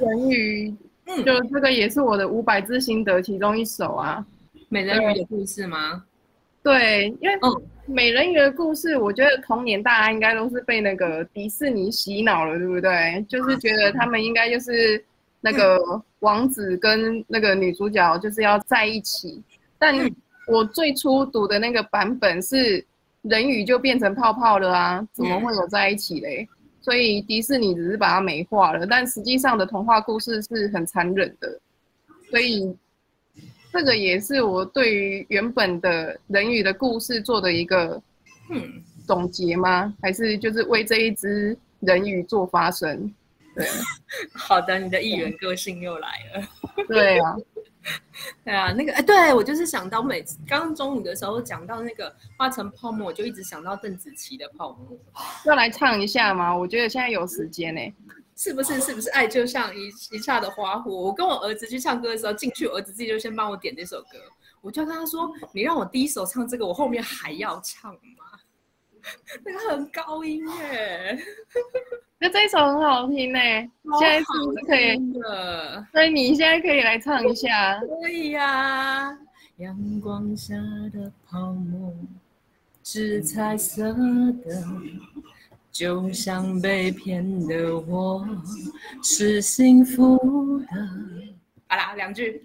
人鱼，嗯，就这个也是我的五百字心得其中一首啊。美人鱼的故事吗？对，因为美人鱼的故事，我觉得童年大家应该都是被那个迪士尼洗脑了，对不对？就是觉得他们应该就是那个王子跟那个女主角就是要在一起。但我最初读的那个版本是人鱼就变成泡泡了啊，怎么会有在一起嘞？所以迪士尼只是把它美化了，但实际上的童话故事是很残忍的，所以。这个也是我对于原本的人鱼的故事做的一个总结吗？还是就是为这一只人鱼做发声？对，好的，你的议员个性又来了。对啊，对啊，那个哎，对我就是想到每次刚刚中午的时候讲到那个化成泡沫，我就一直想到邓紫棋的泡沫。要来唱一下吗？我觉得现在有时间 呢。是不是是不是爱就像一一刹的花火？我跟我儿子去唱歌的时候，进去儿子自己就先帮我点这首歌，我就跟他说：“你让我第一首唱这个，我后面还要唱吗？” 那个很高音耶，那这一首很好听呢，现在是不是可以的？所以你现在可以来唱一下。可以呀。阳光下的泡沫是彩色的。就像被骗的我是幸福的。好啦，两句，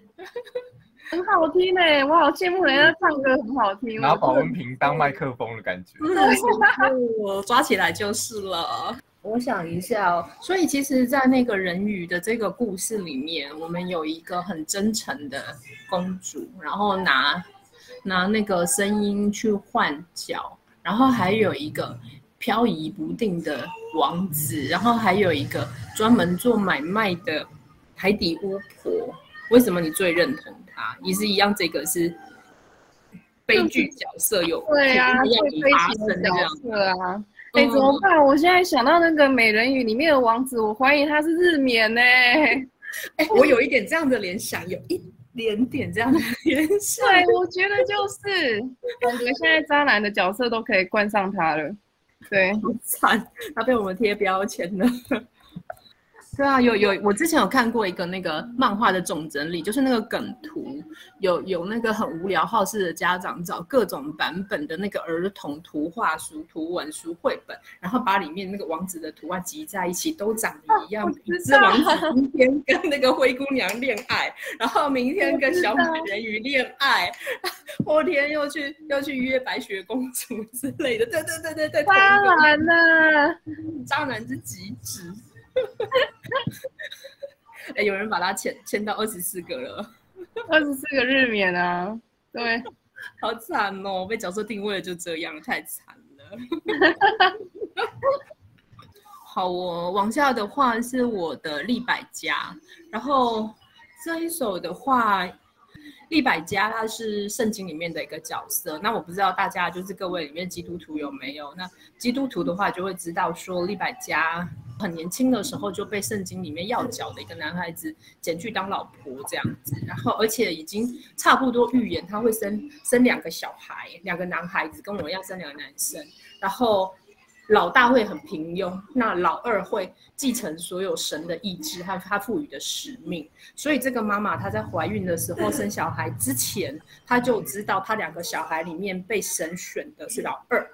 很好听诶，我好羡慕人家唱歌很好听。拿保温瓶当麦克风的感觉。我抓起来就是了。我想一下哦，所以其实，在那个人鱼的这个故事里面，我们有一个很真诚的公主，然后拿拿那个声音去换脚，然后还有一个。漂移不定的王子，然后还有一个专门做买卖的海底巫婆。为什么你最认同他？也是一样，这个是悲剧角色，有 对啊，最悲情的角色啊。哎，怎么办？我现在想到那个美人鱼里面的王子，我怀疑他是日冕呢。哎，我有一点这样的联想，有一点点这样的联想。对，我觉得就是，感觉现在渣男的角色都可以冠上他了。对，好惨，他被我们贴标签了。对啊，有有，我之前有看过一个那个漫画的总整理，就是那个梗图，有有那个很无聊好事的家长找各种版本的那个儿童图画书、图文书、绘本，然后把里面那个王子的图案集在一起，都长得一样。是王子今天跟那个灰姑娘恋爱，然后明天跟小美人鱼恋爱，后天又去又去约白雪公主之类的。对对对对对，渣男呢？渣男之极致。哎，有人把它签签到二十四个了，二十四个日冕啊！对，好惨哦，被角色定位了就这样，太惨了。好哦，往下的话是我的利百家，然后这一首的话。利百家他是圣经里面的一个角色，那我不知道大家就是各位里面基督徒有没有？那基督徒的话就会知道说利百加很年轻的时候就被圣经里面要角的一个男孩子捡去当老婆这样子，然后而且已经差不多预言他会生生两个小孩，两个男孩子跟我一样生两个男生，然后。老大会很平庸，那老二会继承所有神的意志和他赋予的使命。所以这个妈妈她在怀孕的时候生小孩之前，她就知道她两个小孩里面被神选的是老二。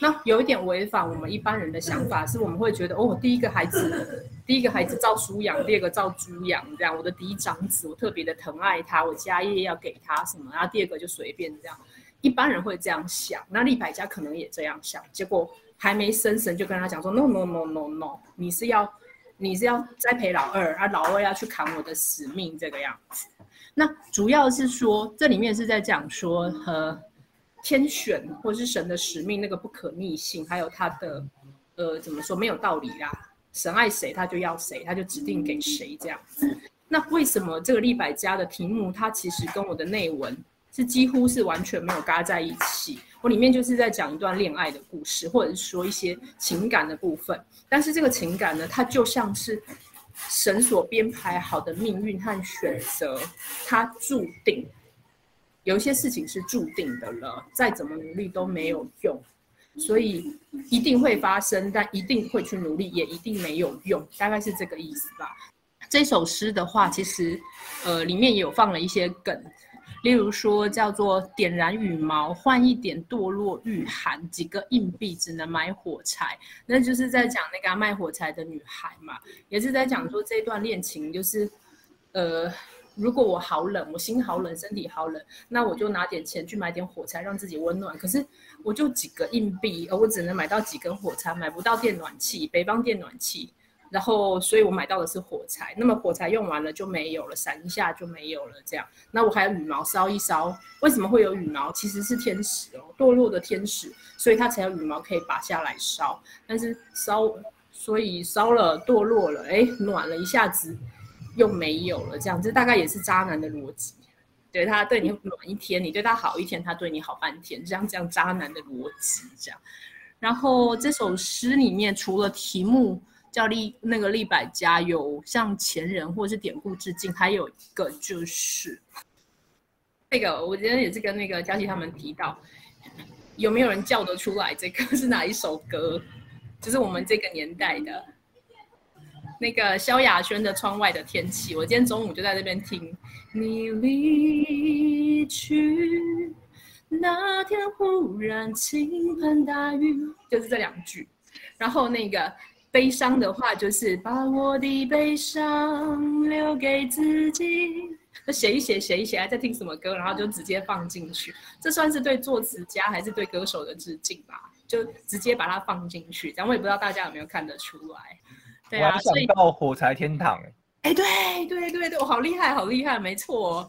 那有一点违反我们一般人的想法，是我们会觉得哦，第一个孩子，第一个孩子照书养，第二个照猪养，这样。我的嫡长子，我特别的疼爱他，我家业要给他什么，然后第二个就随便这样。一般人会这样想，那立百家可能也这样想，结果。还没生神就跟他讲说 no no no no no，你是要你是要栽培老二，而老二要去扛我的使命这个样子。那主要是说这里面是在讲说和天选或是神的使命那个不可逆性，还有他的呃怎么说没有道理啦。神爱谁他就要谁，他就指定给谁这样子。那为什么这个利百家的题目它其实跟我的内文？是几乎是完全没有嘎在一起。我里面就是在讲一段恋爱的故事，或者是说一些情感的部分。但是这个情感呢，它就像是神所编排好的命运和选择，它注定有一些事情是注定的了，再怎么努力都没有用，所以一定会发生，但一定会去努力，也一定没有用，大概是这个意思吧。这首诗的话，其实呃里面也有放了一些梗。例如说，叫做点燃羽毛，换一点堕落御寒，几个硬币只能买火柴，那就是在讲那个卖火柴的女孩嘛，也是在讲说这段恋情就是，呃，如果我好冷，我心好冷，身体好冷，那我就拿点钱去买点火柴，让自己温暖。可是我就几个硬币，而我只能买到几根火柴，买不到电暖气，北方电暖气。然后，所以我买到的是火柴。那么火柴用完了就没有了，闪一下就没有了。这样，那我还有羽毛烧一烧。为什么会有羽毛？其实是天使哦，堕落的天使，所以它才有羽毛可以拔下来烧。但是烧，所以烧了堕落了，哎，暖了一下子又没有了。这样，这大概也是渣男的逻辑。对他对你暖一天，你对他好一天，他对你好半天，这样这样渣男的逻辑这样。然后这首诗里面除了题目。叫立那个立百家有向前人或者是典故致敬，还有一个就是那个，我觉得也是跟那个佳琪他们提到，有没有人叫得出来这个是哪一首歌？就是我们这个年代的，那个萧亚轩的《窗外的天气》，我今天中午就在这边听。你离去那天忽然倾盆大雨，就是这两句，然后那个。悲伤的话就是把我的悲伤留给自己，写一写，写一写，还在听什么歌，然后就直接放进去。这算是对作词家还是对歌手的致敬吧？就直接把它放进去。咱我也不知道大家有没有看得出来。对啊，想到火柴天堂，哎，对对对对，我好厉害，好厉害，没错。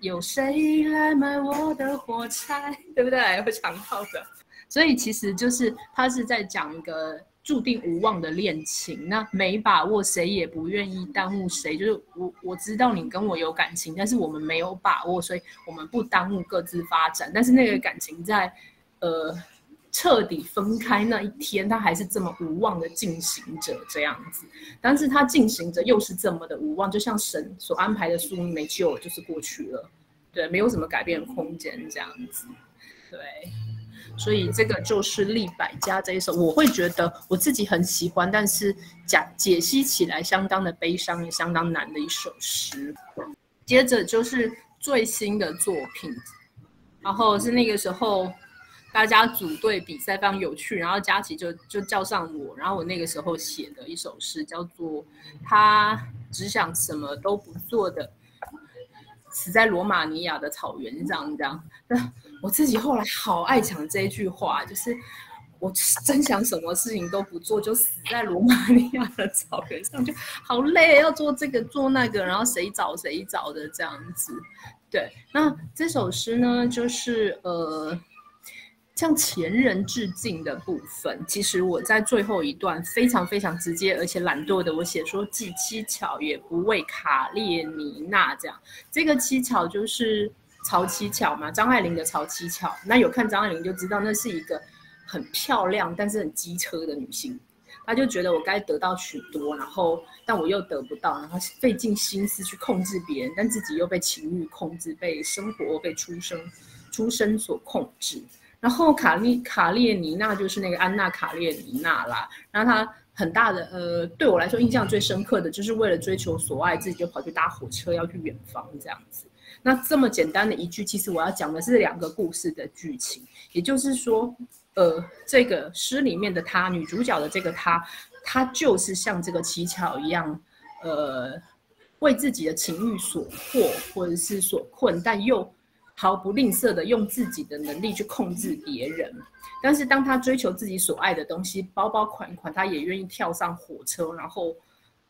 有谁来买我的火柴？对不对？我想到的。所以其实就是他是在讲一个。注定无望的恋情，那没把握，谁也不愿意耽误谁。就是我我知道你跟我有感情，但是我们没有把握，所以我们不耽误各自发展。但是那个感情在，呃，彻底分开那一天，他还是这么无望的进行着这样子。但是他进行着又是这么的无望，就像神所安排的宿命没救了，就是过去了，对，没有什么改变空间这样子，对。所以这个就是立百家这一首，我会觉得我自己很喜欢，但是讲解析起来相当的悲伤，也相当难的一首诗。接着就是最新的作品，然后是那个时候大家组队比赛非常有趣，然后佳琪就就叫上我，然后我那个时候写的一首诗叫做《他只想什么都不做的死在罗马尼亚的草原上》这样。那我自己后来好爱讲这一句话，就是我真想什么事情都不做，就死在罗马尼亚的草原上，就好累，要做这个做那个，然后谁找谁找的这样子。对，那这首诗呢，就是呃，向前人致敬的部分。其实我在最后一段非常非常直接而且懒惰的，我写说既蹊跷也不为卡列尼娜这样。这个蹊跷就是。曹七巧嘛，张爱玲的曹七巧，那有看张爱玲就知道，那是一个很漂亮但是很机车的女性。她就觉得我该得到许多，然后但我又得不到，然后费尽心思去控制别人，但自己又被情欲控制，被生活、被出生、出生所控制。然后卡利卡列尼娜就是那个安娜卡列尼娜啦，然后她很大的呃，对我来说印象最深刻的就是为了追求所爱，自己就跑去搭火车要去远方这样子。那这么简单的一句，其实我要讲的是两个故事的剧情，也就是说，呃，这个诗里面的她，女主角的这个她，她就是像这个乞巧一样，呃，为自己的情欲所迫或者是所困，但又毫不吝啬的用自己的能力去控制别人。但是当他追求自己所爱的东西，包包款款，他也愿意跳上火车，然后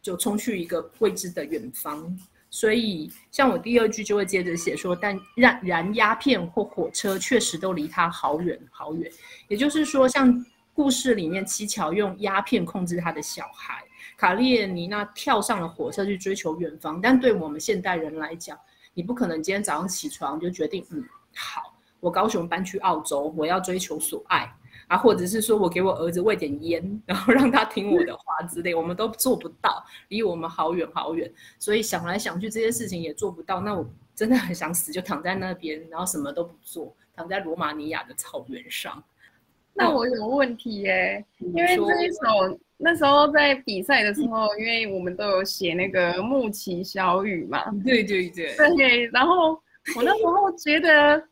就冲去一个未知的远方。所以，像我第二句就会接着写说，但燃燃鸦片或火车确实都离他好远好远。也就是说，像故事里面七巧用鸦片控制他的小孩，卡列尼娜跳上了火车去追求远方。但对我们现代人来讲，你不可能今天早上起床就决定，嗯，好，我高雄搬去澳洲，我要追求所爱。啊，或者是说我给我儿子喂点烟，然后让他听我的话之类，我们都做不到，离我们好远好远。所以想来想去，这些事情也做不到。那我真的很想死，就躺在那边，然后什么都不做，躺在罗马尼亚的草原上。那我有问题耶，因为这一首那时候在比赛的时候，因为我们都有写那个木奇小雨嘛，对对对，对，然后我那时候觉得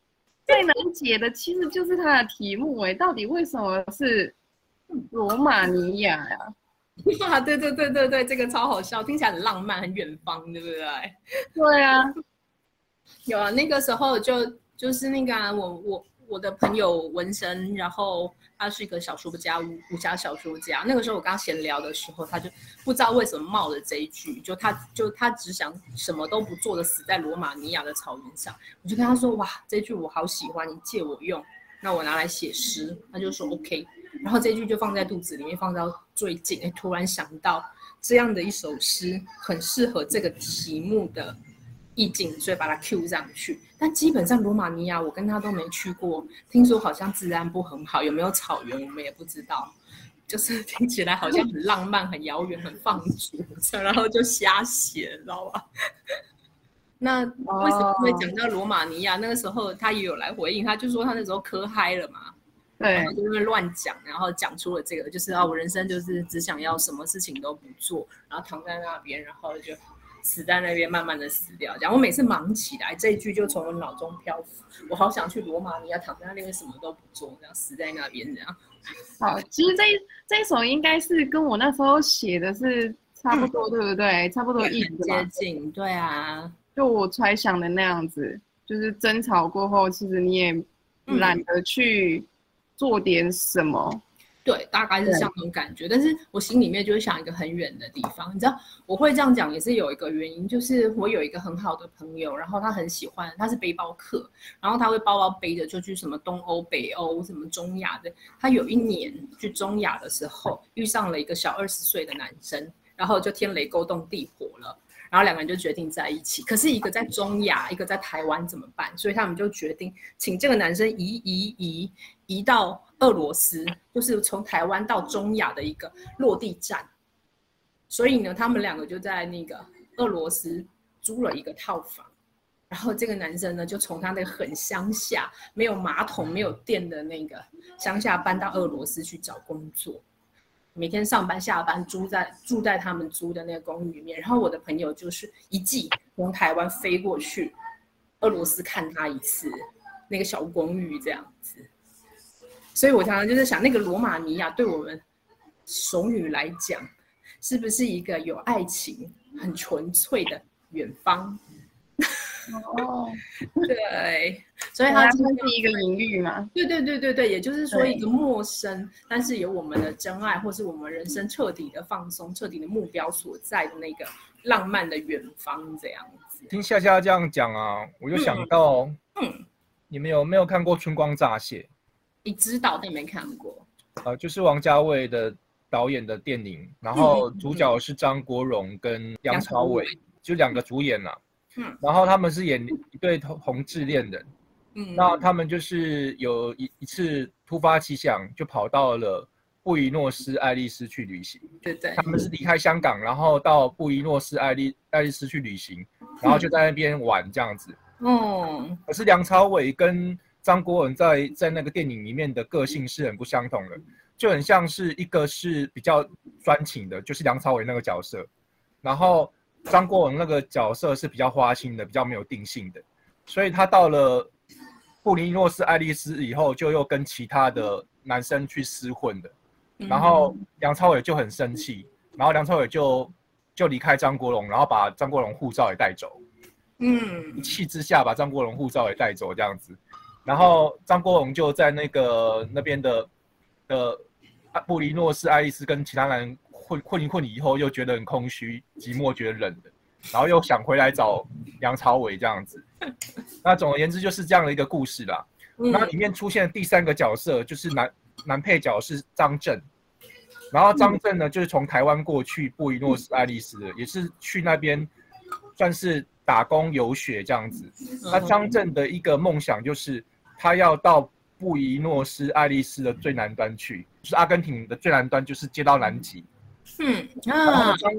最难解的其实就是它的题目哎，到底为什么是罗马尼亚呀？哇，对对对对对，这个超好笑，听起来很浪漫，很远方，对不对？对啊，有啊，那个时候就就是那个我我。我的朋友纹身，然后他是一个小说家，武武侠小说家。那个时候我跟他闲聊的时候，他就不知道为什么冒了这一句，就他就他只想什么都不做的死在罗马尼亚的草原上。我就跟他说：“哇，这句我好喜欢，你借我用，那我拿来写诗。”他就说：“OK。”然后这句就放在肚子里面，放到最近。突然想到这样的一首诗很适合这个题目的。意境，所以把它 Q 上去。但基本上罗马尼亚，我跟他都没去过，听说好像治安不很好，有没有草原我们也不知道。就是听起来好像很浪漫、很遥远、很放逐，然后就瞎写，知道吧？那为什么会讲到罗马尼亚？那个时候他也有来回应，他就说他那时候磕嗨了嘛，对，就因为乱讲，然后讲出了这个，就是啊，我人生就是只想要什么事情都不做，然后躺在那边，然后就。死在那边，慢慢的死掉。然后我每次忙起来，这一句就从我脑中漂浮。我好想去罗马尼亚，躺在那边什么都不做，这样死在那边这样。好，其实这这一首应该是跟我那时候写的是差不多，对不对？差不多意思接近，对啊。就我猜想的那样子，就是争吵过后，其实你也懒得去做点什么。对，大概是像那种感觉，但是我心里面就会想一个很远的地方。你知道，我会这样讲也是有一个原因，就是我有一个很好的朋友，然后他很喜欢，他是背包客，然后他会包包背着就去什么东欧、北欧、什么中亚的。他有一年去中亚的时候，遇上了一个小二十岁的男生，然后就天雷勾动地火了，然后两个人就决定在一起。可是一个在中亚，一个在台湾怎么办？所以他们就决定请这个男生移移移移到。俄罗斯就是从台湾到中亚的一个落地站，所以呢，他们两个就在那个俄罗斯租了一个套房，然后这个男生呢，就从他那个很乡下、没有马桶、没有电的那个乡下搬到俄罗斯去找工作，每天上班下班住在住在他们租的那个公寓里面。然后我的朋友就是一季从台湾飞过去俄罗斯看他一次，那个小公寓这样子。所以我常常就是想，那个罗马尼亚对我们熟女来讲，是不是一个有爱情、很纯粹的远方？哦，对，所以它是一个隐喻嘛？对对对对对，也就是说一个陌生，但是有我们的真爱，或是我们人生彻底的放松、彻底的目标所在的那个浪漫的远方，这样子。听夏夏这样讲啊，我就想到，嗯，你们有没有看过《春光乍泄》？你知道但没看过，呃，就是王家卫的导演的电影，然后主角是张国荣跟梁朝伟，就两个主演呐。嗯，然后他们是演一对同同志恋人。嗯，那他们就是有一一次突发奇想，就跑到了布宜诺斯艾利斯去旅行。对对，他们是离开香港，然后到布宜诺斯艾利艾利斯去旅行，然后就在那边玩这样子。嗯，可是梁朝伟跟张国荣在在那个电影里面的个性是很不相同的，就很像是一个是比较专情的，就是梁朝伟那个角色，然后张国荣那个角色是比较花心的，比较没有定性的，所以他到了布宜诺斯艾利斯以后，就又跟其他的男生去厮混的，然后梁朝伟就很生气，然后梁朝伟就就离开张国荣，然后把张国荣护照也带走，嗯，一气之下把张国荣护照也带走这样子。然后张国荣就在那个那边的的布宜诺斯艾利斯跟其他人混混一混以后，又觉得很空虚、寂寞，觉得冷的，然后又想回来找梁朝伟这样子。那总而言之就是这样的一个故事啦。那里面出现第三个角色就是男男配角是张震，然后张震呢就是从台湾过去布宜诺斯艾利斯的，也是去那边算是打工游学这样子。那张震的一个梦想就是。他要到布宜诺斯艾利斯的最南端去，就是阿根廷的最南端，就是接到南极。嗯，然后张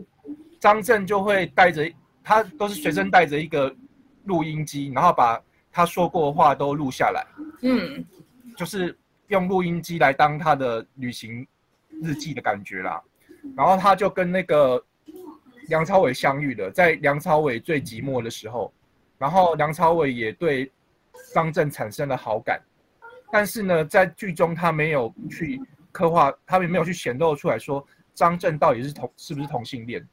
张震就会带着他，都是随身带着一个录音机，然后把他说过的话都录下来。嗯，就是用录音机来当他的旅行日记的感觉啦。然后他就跟那个梁朝伟相遇了，在梁朝伟最寂寞的时候，然后梁朝伟也对张震产生了好感，但是呢，在剧中他没有去刻画，他也没有去显露出来说张震到底是同是不是同性恋，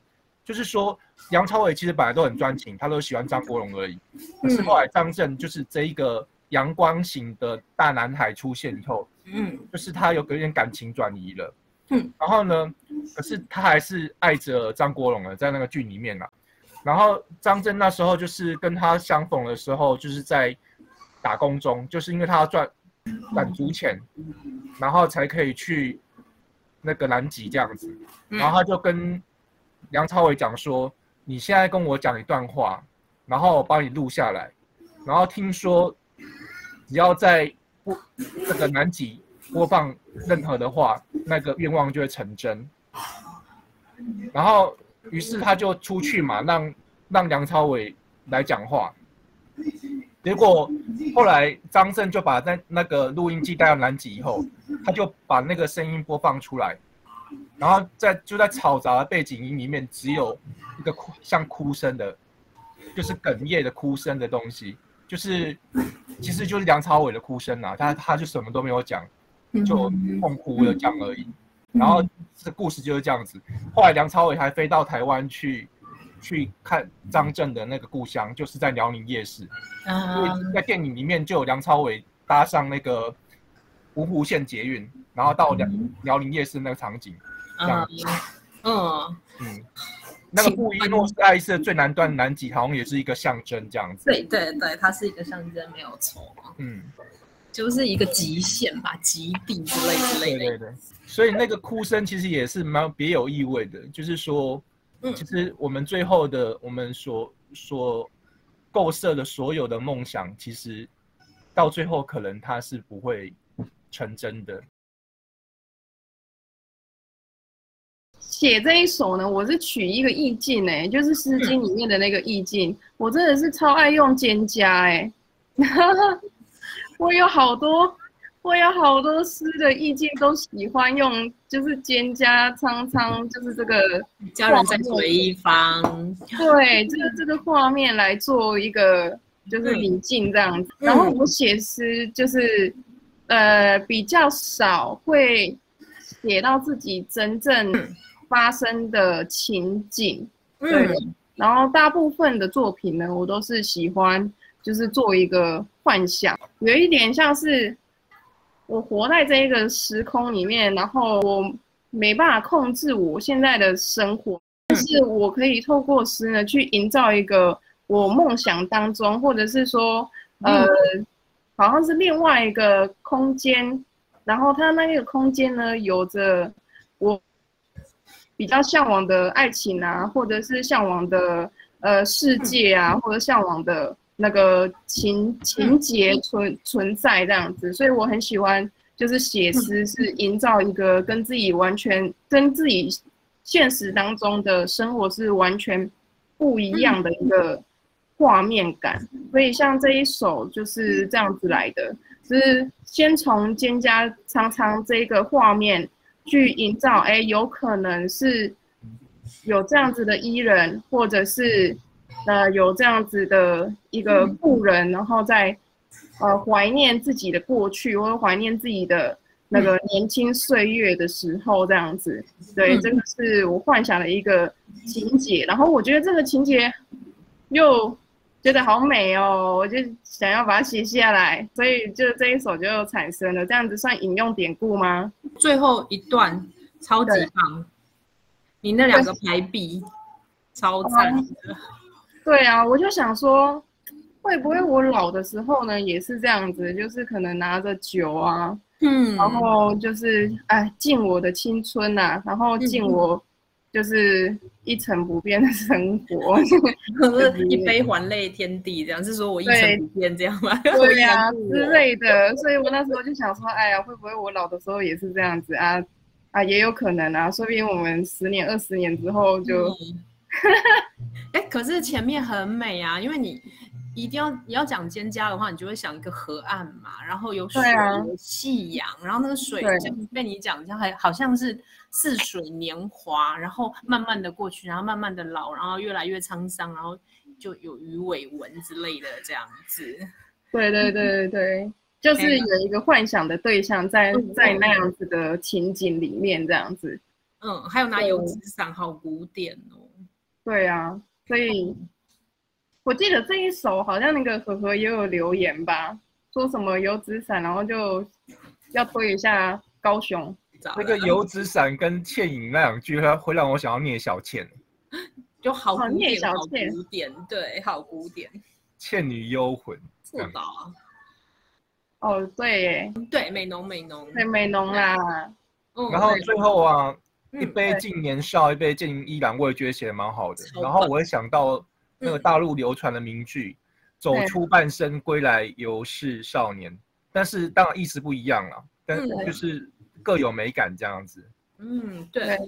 就是说梁朝伟其实本来都很专情，他都喜欢张国荣而已，可是后来张震就是这一个阳光型的大男孩出现以后，嗯，就是他有有点感情转移了。嗯，然后呢？可是他还是爱着张国荣的，在那个剧里面呢。然后张震那时候就是跟他相逢的时候，就是在打工中，就是因为他要赚攒足钱，然后才可以去那个南极这样子。然后他就跟梁朝伟讲说：“你现在跟我讲一段话，然后我帮你录下来。然后听说只要在不这个南极。”播放任何的话，那个愿望就会成真。然后，于是他就出去嘛，让让梁朝伟来讲话。结果后来张震就把那那个录音机带到南极以后，他就把那个声音播放出来，然后在就在嘈杂的背景音里面，只有一个哭像哭声的，就是哽咽的哭声的东西，就是其实就是梁朝伟的哭声啊，他他就什么都没有讲。就痛哭了这样而已，然后这故事就是这样子。后来梁朝伟还飞到台湾去，去看张震的那个故乡，就是在辽宁夜市。啊，在电影里面就有梁朝伟搭上那个芜湖线捷运，然后到辽辽宁夜市那个场景。这样，嗯嗯，那个布宜诺斯艾利斯最南端南极好像也是一个象征这样子。对对对，它是一个象征，没有错。嗯。就是一个极限吧，极地之类之类的。对对对，所以那个哭声其实也是蛮别有意味的，就是说，嗯，其实我们最后的我们所所构设的所有的梦想，其实到最后可能它是不会成真的。写这一首呢，我是取一个意境哎，就是《诗经》里面的那个意境，我真的是超爱用蒹葭哎。我有好多，我有好多诗的意境都喜欢用，就是蒹葭苍苍，就是这个佳人在水一方，对，这个这个画面来做一个就是理境这样子。然后我写诗就是，呃，比较少会写到自己真正发生的情景，对。然后大部分的作品呢，我都是喜欢。就是做一个幻想，有一点像是我活在这一个时空里面，然后我没办法控制我现在的生活，但是我可以透过诗呢去营造一个我梦想当中，或者是说，呃，好像是另外一个空间，然后它那个空间呢有着我比较向往的爱情啊，或者是向往的呃世界啊，或者向往的。那个情情节存存在这样子，所以我很喜欢，就是写诗是营造一个跟自己完全跟自己现实当中的生活是完全不一样的一个画面感。所以像这一首就是这样子来的，是先从蒹葭苍苍这个画面去营造，哎，有可能是有这样子的伊人，或者是。呃，有这样子的一个故人，然后在呃怀念自己的过去，或者怀念自己的那个年轻岁月的时候，这样子，对，这个是我幻想的一个情节。然后我觉得这个情节又觉得好美哦，我就想要把它写下来，所以就这一首就产生了。这样子算引用典故吗？最后一段超级棒，你那两个排比超赞的。对啊，我就想说，会不会我老的时候呢，也是这样子，就是可能拿着酒啊，嗯，然后就是哎，敬我的青春呐，然后敬我就是一成不变的生活，一杯还泪天地这样，是说我一成不变这样吗？对呀 之类的，所以我那时候就想说，哎呀，会不会我老的时候也是这样子啊？啊，也有可能啊，说不定我们十年、二十年之后就。哎，可是前面很美啊，因为你一定要你要讲蒹葭的话，你就会想一个河岸嘛，然后有水有夕阳，然后那个水像被你讲这样，还好像是似水年华，然后慢慢的过去，然后慢慢的老，然后越来越沧桑，然后就有鱼尾纹之类的这样子。对对对对对，就是有一个幻想的对象在 在那样子的情景里面这样子。嗯，还有拿油纸伞，好古典哦。对啊，所以。我记得这一首好像那个何何也有留言吧，说什么油纸伞，然后就要推一下高雄。那个油纸伞跟倩影那两句，会让我想要聂小倩，就好古典，好古典，对，好古典。倩女幽魂，是吧？哦，对，对，美浓美浓，对，美浓啦。然后最后啊，一杯敬年少，一杯敬依然，我也觉得写的蛮好的。然后我会想到。那个大陆流传的名句，“走出半生，归来犹是少年”，但是当然意思不一样了，但就是各有美感这样子。嗯，对，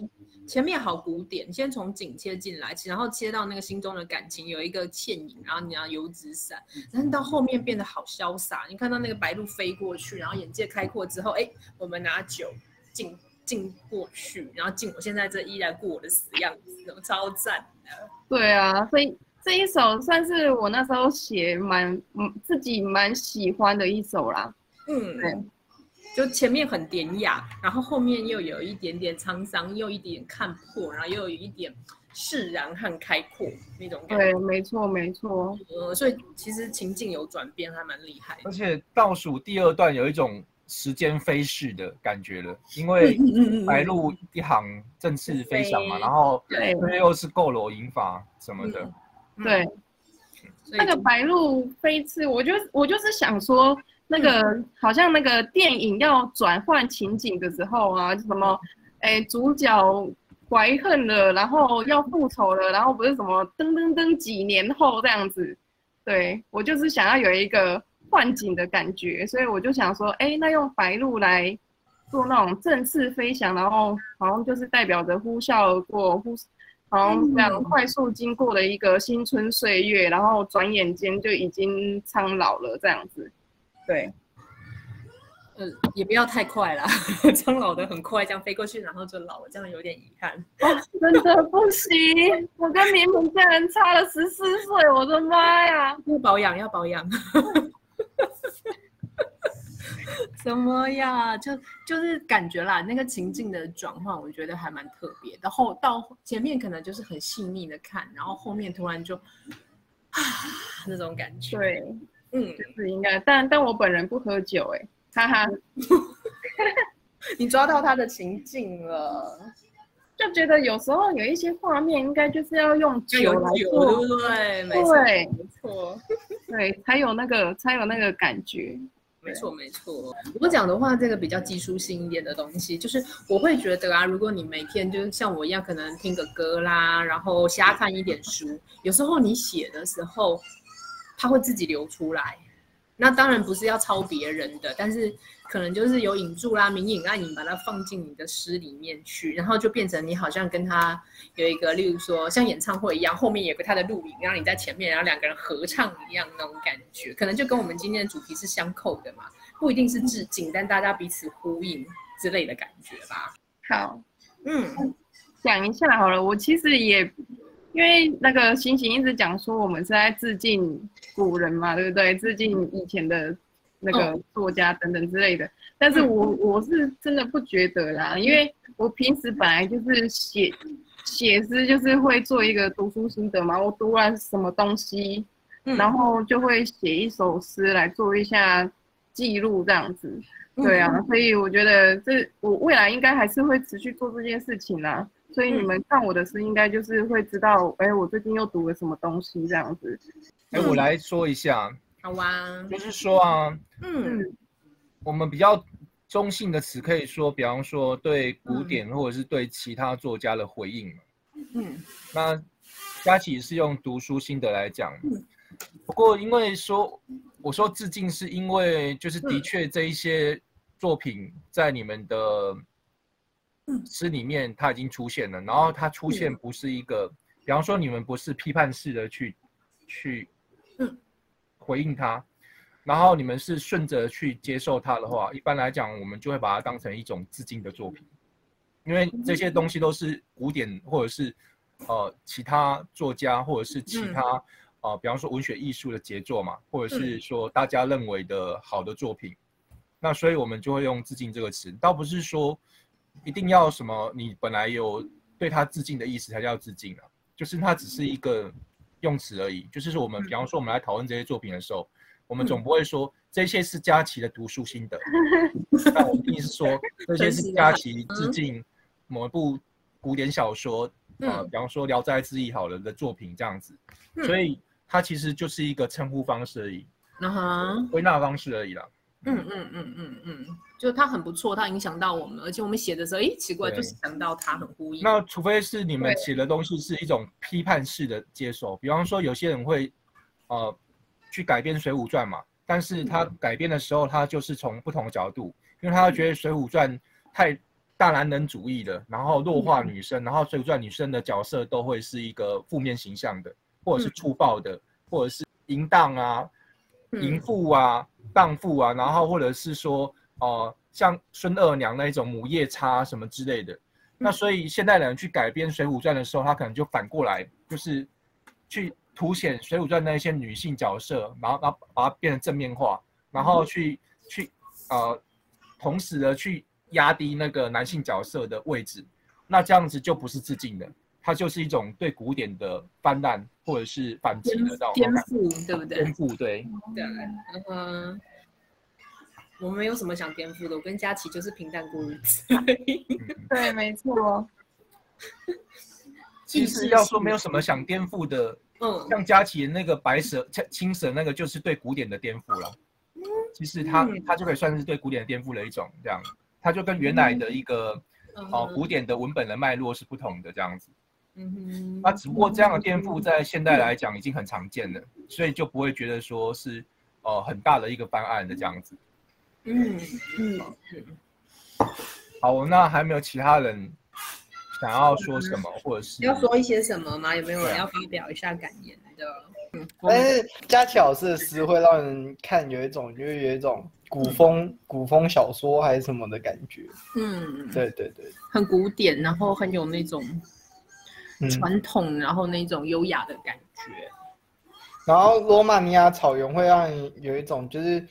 前面好古典，先从景切进来，然后切到那个心中的感情，有一个倩影，然后你要油纸伞，但是到后面变得好潇洒，你看到那个白鹭飞过去，然后眼界开阔之后，哎，我们拿酒敬敬过去，然后进我现在这依然过我的死样子，超赞的。对啊，所以。这一首算是我那时候写蛮嗯自己蛮喜欢的一首啦，嗯，对，就前面很典雅，然后后面又有一点点沧桑，又一点看破，然后又有一点释然和开阔那种感觉。对，没错没错。呃，所以其实情境有转变，还蛮厉害。而且倒数第二段有一种时间飞逝的感觉了，因为白鹭一行振翅飞翔嘛，然后对，又是够楼银发什么的。对，那个白鹭飞翅，我就我就是想说，那个好像那个电影要转换情景的时候啊，什么，哎，主角怀恨了，然后要复仇了，然后不是什么噔噔噔几年后这样子，对我就是想要有一个幻景的感觉，所以我就想说，哎，那用白鹭来做那种振翅飞翔，然后好像就是代表着呼啸而过，呼。好像这样快速经过的一个新春岁月，然后转眼间就已经苍老了，这样子。对，呃，也不要太快了，苍老的很快，这样飞过去，然后就老了，这样有点遗憾。真的不行，我跟明明竟然差了十四岁，我的妈呀！要保养，要保养。什么呀？就就是感觉啦，那个情境的转换，我觉得还蛮特别。然后到前面可能就是很细腻的看，然后后面突然就啊 那种感觉。对，嗯，就是应该。但但我本人不喝酒，哎，哈哈。你抓到他的情境了，就觉得有时候有一些画面，应该就是要用酒来做，对，没错，没错，对，才有那个才有那个感觉。没错没错，我讲的话，这个比较技术性一点的东西，就是我会觉得啊，如果你每天就是像我一样，可能听个歌啦，然后瞎看一点书，有时候你写的时候，它会自己流出来。那当然不是要抄别人的，但是。可能就是有引注啦，明影暗引，把它放进你的诗里面去，然后就变成你好像跟他有一个，例如说像演唱会一样，后面有个他的录影，然后你在前面，然后两个人合唱一样那种感觉，可能就跟我们今天的主题是相扣的嘛，不一定是致敬，但大家彼此呼应之类的感觉吧。好，嗯，讲一下好了，我其实也因为那个星星一直讲说我们是在致敬古人嘛，对不对？致敬以前的。那个作家等等之类的，但是我我是真的不觉得啦，因为我平时本来就是写写诗，就是会做一个读书心得嘛，我读完什么东西，然后就会写一首诗来做一下记录这样子，对啊，所以我觉得这我未来应该还是会持续做这件事情啦，所以你们看我的诗，应该就是会知道，哎，我最近又读了什么东西这样子，哎，我来说一下。好啊，就是说啊，嗯，我们比较中性的词可以说，比方说对古典或者是对其他作家的回应嘛。嗯，那佳琪是用读书心得来讲，不过因为说我说致敬，是因为就是的确这一些作品在你们的诗里面它已经出现了，然后它出现不是一个，比方说你们不是批判式的去去。回应它，然后你们是顺着去接受它的话，一般来讲，我们就会把它当成一种致敬的作品，因为这些东西都是古典或者是呃其他作家或者是其他呃，比方说文学艺术的杰作嘛，或者是说大家认为的好的作品，那所以我们就会用致敬这个词，倒不是说一定要什么你本来有对他致敬的意思才叫致敬啊，就是它只是一个。用词而已，就是说我们，比方说我们来讨论这些作品的时候，我们总不会说这些是佳琪的读书心得，那我们意思是说这些是佳琪致敬某一部古典小说，呃，比方说《聊斋志异》好了的作品这样子，所以它其实就是一个称呼方式而已，嗯哼，归纳方式而已啦。嗯嗯嗯嗯嗯，就它很不错，它影响到我们，而且我们写的时候，哎，奇怪，就是想到它很呼应。那除非是你们写的东西是一种批判式的接受，比方说有些人会，呃，去改编《水浒传》嘛，但是他改编的时候，他就是从不同的角度，因为他觉得《水浒传》太大男人主义的，然后弱化女生，然后《水浒传》女生的角色都会是一个负面形象的，或者是粗暴的，或者是淫荡啊。淫妇啊，荡妇啊，然后或者是说，呃，像孙二娘那一种母夜叉什么之类的。那所以现代人去改编《水浒传》的时候，他可能就反过来，就是去凸显《水浒传》那一些女性角色，然后然后把它变成正面化，然后去去呃，同时的去压低那个男性角色的位置。那这样子就不是致敬的。它就是一种对古典的泛滥或者是反击的到颠覆，对不对？颠覆，对。对，嗯，我没有什么想颠覆的，我跟佳琪就是平淡过日子。对，没错。其实要说没有什么想颠覆的，嗯，像佳琪那个白蛇、青青蛇那个，就是对古典的颠覆了。其实它它就可以算是对古典的颠覆的一种，这样，它就跟原来的一个哦古典的文本的脉络是不同的，这样子。嗯哼，那只不过这样的颠覆在现代来讲已经很常见了，所以就不会觉得说是呃很大的一个翻案的这样子。嗯嗯，好，那还没有其他人想要说什么，或者是要说一些什么吗？有没有人要发表一下感言的？嗯，但是佳琪老师的诗会让人看有一种，就是有一种古风古风小说还是什么的感觉。嗯，对对对，很古典，然后很有那种。传统，然后那种优雅的感觉，然后罗马尼亚草原会让你有一种就是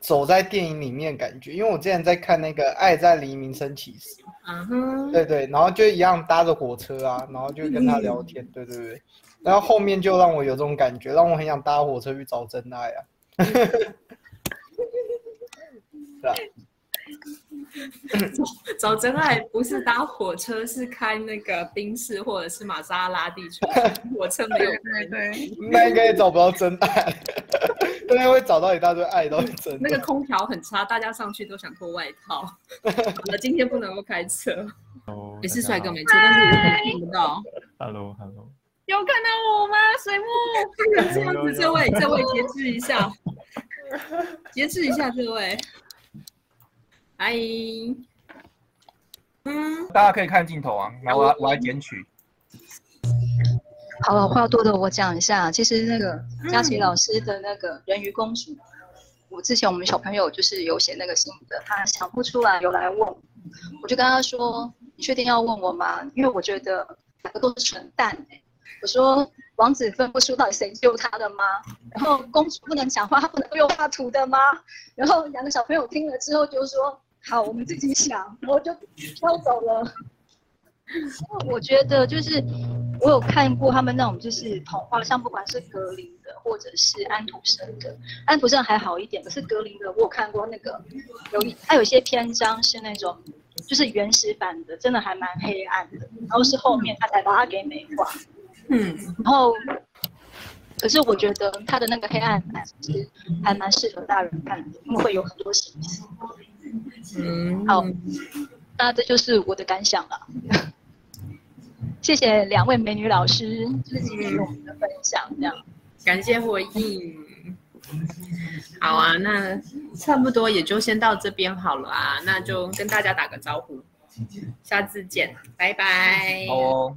走在电影里面感觉，因为我之前在看那个《爱在黎明升起时》，嗯哼，对对，然后就一样搭着火车啊，然后就跟他聊天，对对对，然后后面就让我有这种感觉，让我很想搭火车去找真爱啊，是吧？找真爱不是搭火车，是开那个宾士或者是玛莎拉蒂车。火车没有，对对，那应该也找不到真爱。大家会找到一大堆爱都是真的。那个空调很差，大家上去都想脱外套。我今天不能够开车。哦，也是帅哥没错，但是我看不到。Hello，Hello，有看到我吗？水木，这样子，这位，这位节制一下，节制一下，这位。嗨，嗯，大家可以看镜头啊，来，我我来剪取。好了，话多的我讲一下，其实那个佳琪老师的那个人鱼公主，我之前我们小朋友就是有写那个心得，他想不出来，有来问，我就跟他说：“你确定要问我吗？因为我觉得两个都是蠢蛋。”我说：“王子分不出到底谁救他的吗？然后公主不能讲话，不能用画图的吗？”然后两个小朋友听了之后就说。好，我们自己想，我就飘走了。我觉得就是我有看过他们那种就是童话，像不管是格林的或者是安徒生的，安徒生还好一点，可是格林的我有看过那个，有他有些篇章是那种就是原始版的，真的还蛮黑暗的，然后是后面他才把它给美化。嗯，然后可是我觉得他的那个黑暗其实还蛮适合大人看的，因为会有很多细思。嗯，好，那这就是我的感想了。谢谢两位美女老师，就是今天我们的分享，这样感谢回应。好啊，那差不多也就先到这边好了啊，那就跟大家打个招呼，下次见，拜拜。好。